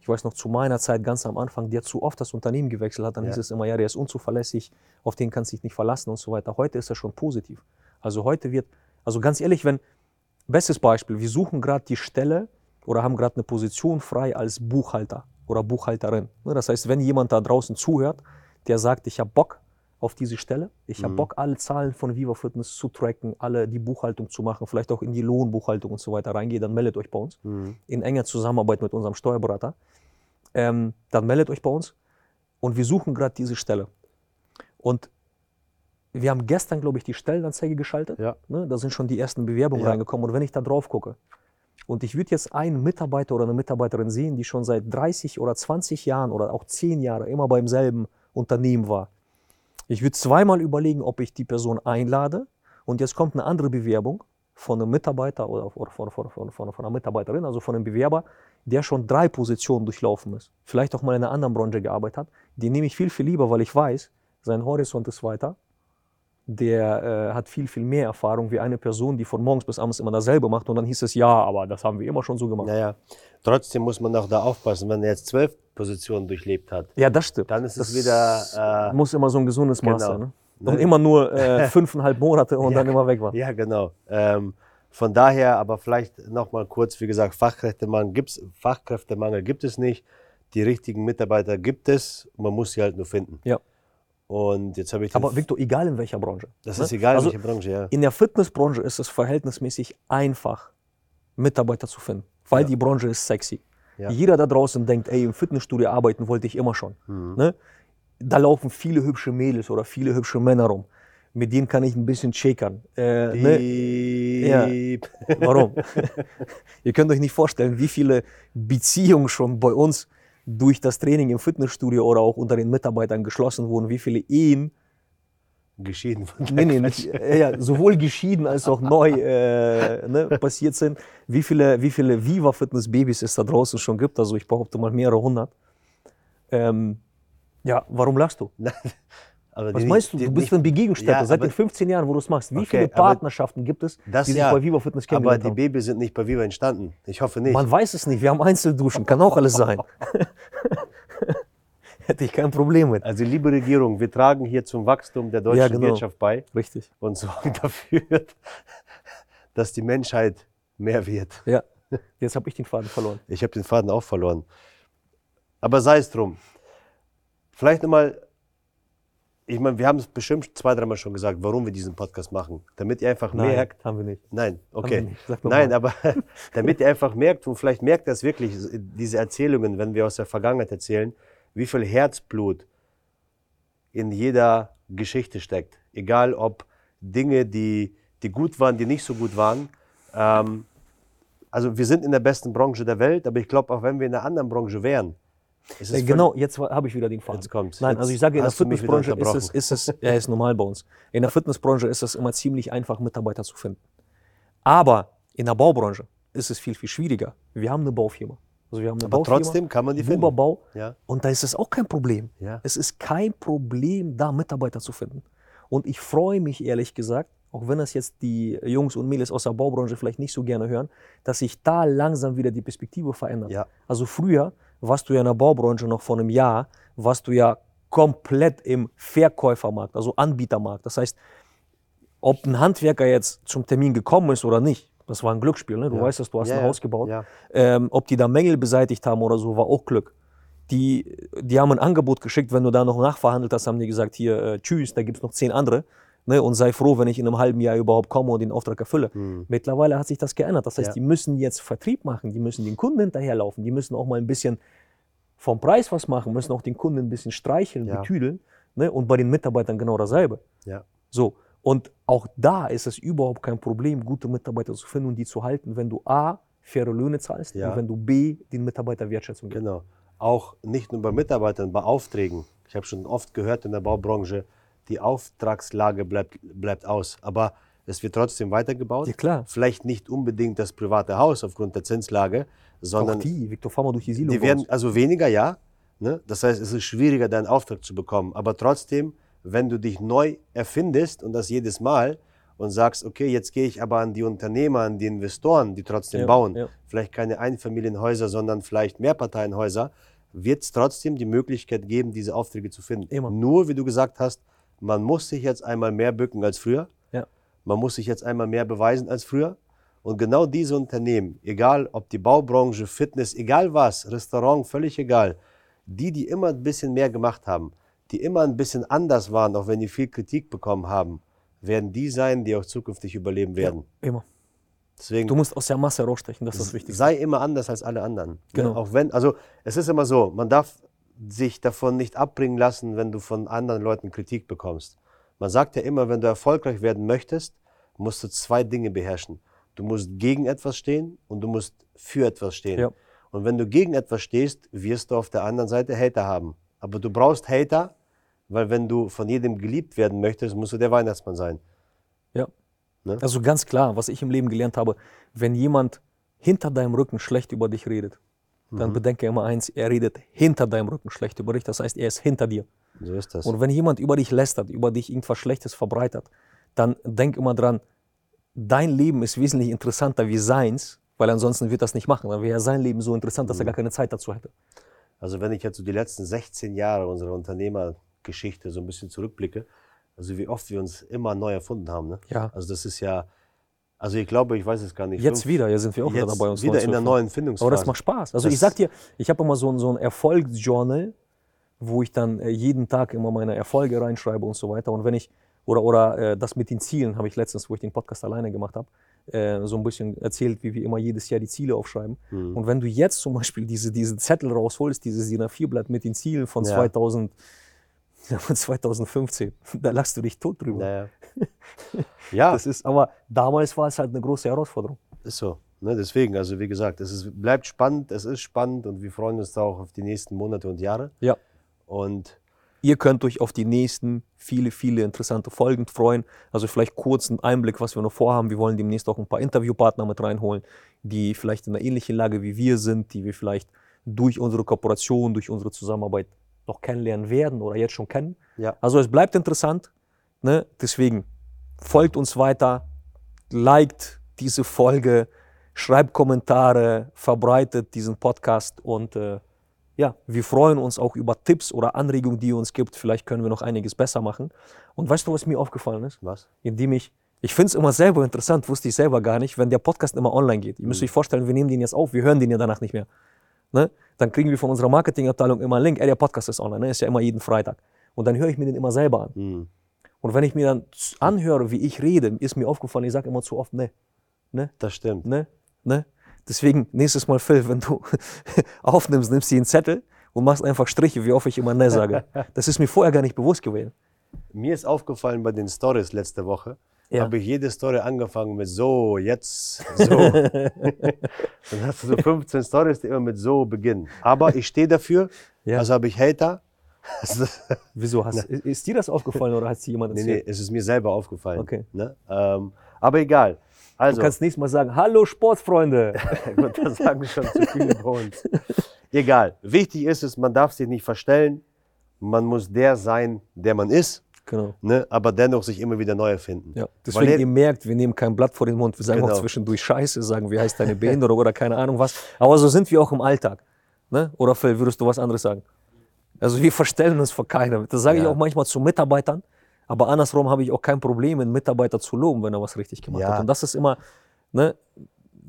ich weiß noch zu meiner Zeit ganz am Anfang, der zu oft das Unternehmen gewechselt hat, dann ja. hieß es immer, ja, der ist unzuverlässig, auf den kannst du dich nicht verlassen und so weiter. Heute ist das schon positiv. Also heute wird, also ganz ehrlich, wenn, Bestes Beispiel, wir suchen gerade die Stelle oder haben gerade eine Position frei als Buchhalter oder Buchhalterin. Ne, das heißt, wenn jemand da draußen zuhört, der sagt, ich habe Bock auf diese Stelle, ich habe mhm. Bock, alle Zahlen von Viva Fitness zu tracken, alle die Buchhaltung zu machen, vielleicht auch in die Lohnbuchhaltung und so weiter reingeht, dann meldet euch bei uns. Mhm. In enger Zusammenarbeit mit unserem Steuerberater. Ähm, dann meldet euch bei uns und wir suchen gerade diese Stelle. Und wir haben gestern, glaube ich, die Stellenanzeige geschaltet. Ja. Ne, da sind schon die ersten Bewerbungen ja. reingekommen. Und wenn ich da drauf gucke und ich würde jetzt einen Mitarbeiter oder eine Mitarbeiterin sehen, die schon seit 30 oder 20 Jahren oder auch 10 Jahre immer beim selben Unternehmen war, ich würde zweimal überlegen, ob ich die Person einlade. Und jetzt kommt eine andere Bewerbung von einem Mitarbeiter oder von, von, von, von, einer Mitarbeiterin, also von einem Bewerber, der schon drei Positionen durchlaufen ist, vielleicht auch mal in einer anderen Branche gearbeitet hat. Den nehme ich viel, viel lieber, weil ich weiß, sein Horizont ist weiter der äh, hat viel, viel mehr Erfahrung wie eine Person, die von morgens bis abends immer dasselbe macht. Und dann hieß es, ja, aber das haben wir immer schon so gemacht. Naja, trotzdem muss man auch da aufpassen, wenn er jetzt zwölf Positionen durchlebt hat. Ja, das stimmt. Dann ist es das wieder, äh, muss immer so ein gesundes Maß genau. sein. Ne? Und immer nur äh, fünfeinhalb Monate und Ja, dann immer weg war. Ja, genau. Ähm, von daher, aber vielleicht noch mal kurz, wie gesagt, Fachkräftemangel, gibt's, Fachkräftemangel gibt es nicht. Die richtigen Mitarbeiter gibt es, man muss sie halt nur finden. Ja. Und jetzt habe ich Aber Victor, egal in welcher Branche. Das ne? ist egal, also, welche Branche, ja. In der Fitnessbranche ist es verhältnismäßig einfach, Mitarbeiter zu finden, weil Ja. die Branche ist sexy. Ja. Jeder da draußen denkt, ey, im Fitnessstudio arbeiten wollte ich immer schon. Mhm. Ne? Da laufen viele hübsche Mädels oder viele hübsche Männer rum. Mit denen kann ich ein bisschen shakern. Äh, ne? Ja. Warum? Ihr könnt euch nicht vorstellen, wie viele Beziehungen schon bei uns durch das Training im Fitnessstudio oder auch unter den Mitarbeitern geschlossen wurden, wie viele Ehen Geschieden von nee, nee, nicht, äh, ja, sowohl geschieden als auch neu äh, ne, passiert sind. Wie viele, wie viele Viva Fitness Babys es da draußen schon gibt, also ich behaupte mal mehrere hundert. Ähm, ja, warum lachst du? Aber Was die- meinst du? die Du bist ein Begegnungsstätte Ja, seit aber- den 15 Jahren, wo du es machst. Wie Okay, viele aber- Partnerschaften gibt es, die sich ja, bei Viva Fitness aber kennengelernt die haben? Babys sind nicht bei Viva entstanden. Ich hoffe nicht. Man weiß es nicht, wir haben Einzelduschen, kann auch alles sein. Hätte ich kein Problem mit. Also liebe Regierung, wir tragen hier zum Wachstum der deutschen Ja, genau. Wirtschaft bei Richtig. und sorgen dafür, dass die Menschheit mehr wird. Ja. Jetzt habe ich den Faden verloren. Ich habe den Faden auch verloren. Aber sei es drum. Vielleicht nochmal, ich meine, wir haben es bestimmt zwei, dreimal schon gesagt, warum wir diesen Podcast machen. Damit ihr einfach Nein, merkt, haben wir nicht. Nein, okay. nicht. Nein, mal. aber damit ihr einfach merkt, und vielleicht merkt es wirklich, diese Erzählungen, wenn wir aus der Vergangenheit erzählen, wie viel Herzblut in jeder Geschichte steckt. Egal ob Dinge, die, die gut waren, die nicht so gut waren. Ähm, also wir sind in der besten Branche der Welt, aber ich glaube, auch wenn wir in einer anderen Branche wären, Äh, genau, jetzt habe ich wieder den Faden. Jetzt kommt's. Nein, Jetzt also ich sage, in der Fitnessbranche ist es, ist es, ja, ist normal bei uns. In der Fitnessbranche ist es immer ziemlich einfach, Mitarbeiter zu finden. Aber in der Baubranche ist es viel, viel schwieriger. Wir haben eine Baufirma. Also wir haben eine Aber Baufirma, trotzdem kann man die finden. Wuberbau. Ja. Und da ist es auch kein Problem. Ja. Es ist kein Problem, da Mitarbeiter zu finden. Und ich freue mich ehrlich gesagt, auch wenn das jetzt die Jungs und Mädels aus der Baubranche vielleicht nicht so gerne hören, dass sich da langsam wieder die Perspektive verändert. Ja. Also früher warst du ja in der Baubranche noch vor einem Jahr, warst du ja komplett im Verkäufermarkt, also Anbietermarkt. Das heißt, ob ein Handwerker jetzt zum Termin gekommen ist oder nicht, das war ein Glücksspiel. Ne? Du Ja. weißt, dass du hast Ja, ein. Haus gebaut. Ähm, ob die da Mängel beseitigt haben oder so, war auch Glück. Die, die haben ein Angebot geschickt, wenn du da noch nachverhandelt hast, haben die gesagt, hier, äh, tschüss, da gibt es noch zehn andere. Ne, und sei froh, wenn ich in einem halben Jahr überhaupt komme und den Auftrag erfülle. Mittlerweile hat sich das geändert. Das heißt, Ja. die müssen jetzt Vertrieb machen, die müssen den Kunden hinterherlaufen, die müssen auch mal ein bisschen vom Preis was machen, müssen auch den Kunden ein bisschen streicheln, Ja. betüdeln. Ne, und bei den Mitarbeitern genau dasselbe. Ja. So, und auch da ist es überhaupt kein Problem, gute Mitarbeiter zu finden und die zu halten, wenn du A, faire Löhne zahlst Ja. und wenn du B, den Mitarbeiter Wertschätzung gibst. Genau. Auch nicht nur bei Mitarbeitern, bei Aufträgen. Ich habe schon oft gehört in der Baubranche, die Auftragslage bleibt, bleibt aus. Aber es wird trotzdem weitergebaut. Ja, klar. Vielleicht nicht unbedingt das private Haus aufgrund der Zinslage, sondern auch die, Victor, fahr mal durch die Silo. die werden also weniger, ja. Ne? Das heißt, es ist schwieriger, deinen Auftrag zu bekommen. Aber trotzdem, wenn du dich neu erfindest und das jedes Mal und sagst, okay, jetzt gehe ich aber an die Unternehmer, an die Investoren, die trotzdem Ja, bauen, ja. vielleicht keine Einfamilienhäuser, sondern vielleicht Mehrparteienhäuser, wird es trotzdem die Möglichkeit geben, diese Aufträge zu finden. Immer. Nur, wie du gesagt hast, man muss sich jetzt einmal mehr bücken als früher. Ja. Man muss sich jetzt einmal mehr beweisen als früher. Und genau diese Unternehmen, egal ob die Baubranche, Fitness, egal was, Restaurant, völlig egal, die, die immer ein bisschen mehr gemacht haben, die immer ein bisschen anders waren, auch wenn die viel Kritik bekommen haben, werden die sein, die auch zukünftig überleben werden. Immer. Deswegen Du musst aus der Masse rausstechen, das ist das Wichtigste. sei immer anders als alle anderen. Genau. Ne? Auch wenn, also es ist immer so, man darf sich davon nicht abbringen lassen, wenn du von anderen Leuten Kritik bekommst. Man sagt ja immer, wenn du erfolgreich werden möchtest, musst du zwei Dinge beherrschen. Du musst gegen etwas stehen und du musst für etwas stehen. Ja. Und wenn du gegen etwas stehst, wirst du auf der anderen Seite Hater haben. Aber du brauchst Hater, weil wenn du von jedem geliebt werden möchtest, musst du der Weihnachtsmann sein. Ja. Ne? Also ganz klar, was ich im Leben gelernt habe, wenn jemand hinter deinem Rücken schlecht über dich redet, Mhm. dann bedenke immer eins, er redet hinter deinem Rücken schlecht über dich, das heißt, er ist hinter dir. So ist das. Und wenn jemand über dich lästert, über dich irgendwas Schlechtes verbreitet, dann denk immer dran, dein Leben ist wesentlich interessanter wie seins, weil ansonsten wird das nicht machen. Dann wäre sein Leben so interessant, dass er Mhm. gar keine Zeit dazu hätte. Also wenn ich jetzt so die letzten 16 Jahre unserer Unternehmergeschichte so ein bisschen zurückblicke, also wie oft wir uns immer neu erfunden haben. Ne? Ja. Also das ist ja, also ich glaube, ich weiß es gar nicht. Jetzt fünf- wieder, ja sind wir auch wieder dabei, uns wieder in der neuen Findungsphase. Aber das macht Spaß. Also ich Das- sag dir, ich habe immer so ein, so ein Erfolgsjournal, wo ich dann äh, jeden Tag immer meine Erfolge reinschreibe und so weiter. Und wenn ich, oder, oder äh, das mit den Zielen habe ich letztens, wo ich den Podcast alleine gemacht habe, äh, so ein bisschen erzählt, wie wir immer jedes Jahr die Ziele aufschreiben. Mhm. Und wenn du jetzt zum Beispiel diese, diese Zettel rausholst, dieses DIN A4-Blatt mit den Zielen von Ja. 2000, von 2015, da lachst du dich tot drüber. Naja. ja, Das ist, aber damals war es halt eine große Herausforderung. ist so. Ne? Deswegen, also wie gesagt, es ist, bleibt spannend, es ist spannend und wir freuen uns da auch auf die nächsten Monate und Jahre. Ja. Und Ihr könnt euch auf die nächsten viele, viele interessante Folgen freuen. Also vielleicht kurz einen Einblick, was wir noch vorhaben. Wir wollen demnächst auch ein paar Interviewpartner mit reinholen, die vielleicht in einer ähnlichen Lage wie wir sind, die wir vielleicht durch unsere Kooperation, durch unsere Zusammenarbeit noch kennenlernen werden oder jetzt schon kennen. ja, Also es bleibt interessant. Ne? Deswegen folgt uns weiter, liked diese Folge, schreibt Kommentare, verbreitet diesen Podcast und äh, ja, wir freuen uns auch über Tipps oder Anregungen, die ihr uns gibt. Vielleicht können wir noch einiges besser machen. Und weißt du, was mir aufgefallen ist? was? Indem ich, ich finde es immer selber interessant, wusste ich selber gar nicht, wenn der Podcast immer online geht. Ihr müsst Mhm. euch vorstellen, wir nehmen den jetzt auf, wir hören den ja danach nicht mehr. Ne? Dann kriegen wir von unserer Marketingabteilung immer einen Link, ey, der Podcast ist online, ne? ist ja immer jeden Freitag. Und dann höre ich mir den immer selber an. Hm. Und wenn ich mir dann anhöre, wie ich rede, ist mir aufgefallen, ich sage immer zu oft, ne, Das stimmt. ne, ne. Deswegen, nächstes Mal, Phil, wenn du aufnimmst, nimmst du einen Zettel und machst einfach Striche, wie oft ich immer ne sage. Das ist mir vorher gar nicht bewusst gewesen. Mir ist aufgefallen bei den Stories letzte Woche, Ja. habe ich jede Story angefangen mit so, jetzt, so. Dann hast du so 15 Stories, die immer mit so beginnen. Aber ich stehe dafür, Ja. also habe ich Hater. Wieso? Hast, ist dir das aufgefallen oder hat es jemand nee, erzählt? nee, es ist mir selber aufgefallen. Okay. Ne? Ähm, aber egal. Also, Du kannst nächstes Mal sagen, hallo Sportsfreunde. Gut, das sagen schon zu viele bei uns. Egal. Wichtig ist es, man darf sich nicht verstellen. Man muss der sein, der man ist, genau. ne? aber dennoch sich immer wieder neu erfinden. Ja. Deswegen, er- ihr merkt, wir nehmen kein Blatt vor den Mund. Wir sagen auch Genau. zwischendurch Scheiße, sagen, wie heißt deine Behinderung oder keine Ahnung was. Aber so sind wir auch im Alltag. Ne? Oder Phil, würdest du was anderes sagen? Also wir verstellen uns vor keinem. Das sage ich Ja. auch manchmal zu Mitarbeitern. Aber andersrum habe ich auch kein Problem, einen Mitarbeiter zu loben, wenn er was richtig gemacht Ja. hat. Und das ist immer, ne,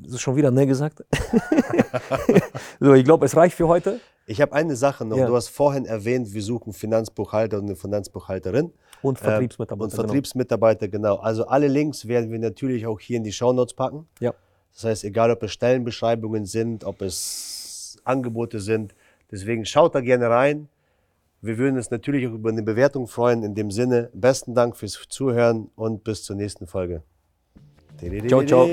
das ist schon wieder ne gesagt. so, ich glaube, es reicht für heute. Ich habe eine Sache noch. Ja. Du hast vorhin erwähnt, wir suchen Finanzbuchhalter und eine Finanzbuchhalterin. Und Ähm, Vertriebsmitarbeiter. Und Vertriebsmitarbeiter, genau. Also alle Links werden wir natürlich auch hier in die Shownotes packen. Genau. Ja. Das heißt, egal ob es Stellenbeschreibungen sind, ob es Angebote sind. Deswegen schaut da gerne rein. Wir würden uns natürlich auch über eine Bewertung freuen. In dem Sinne, besten Dank fürs Zuhören und bis zur nächsten Folge. Ciao, ciao.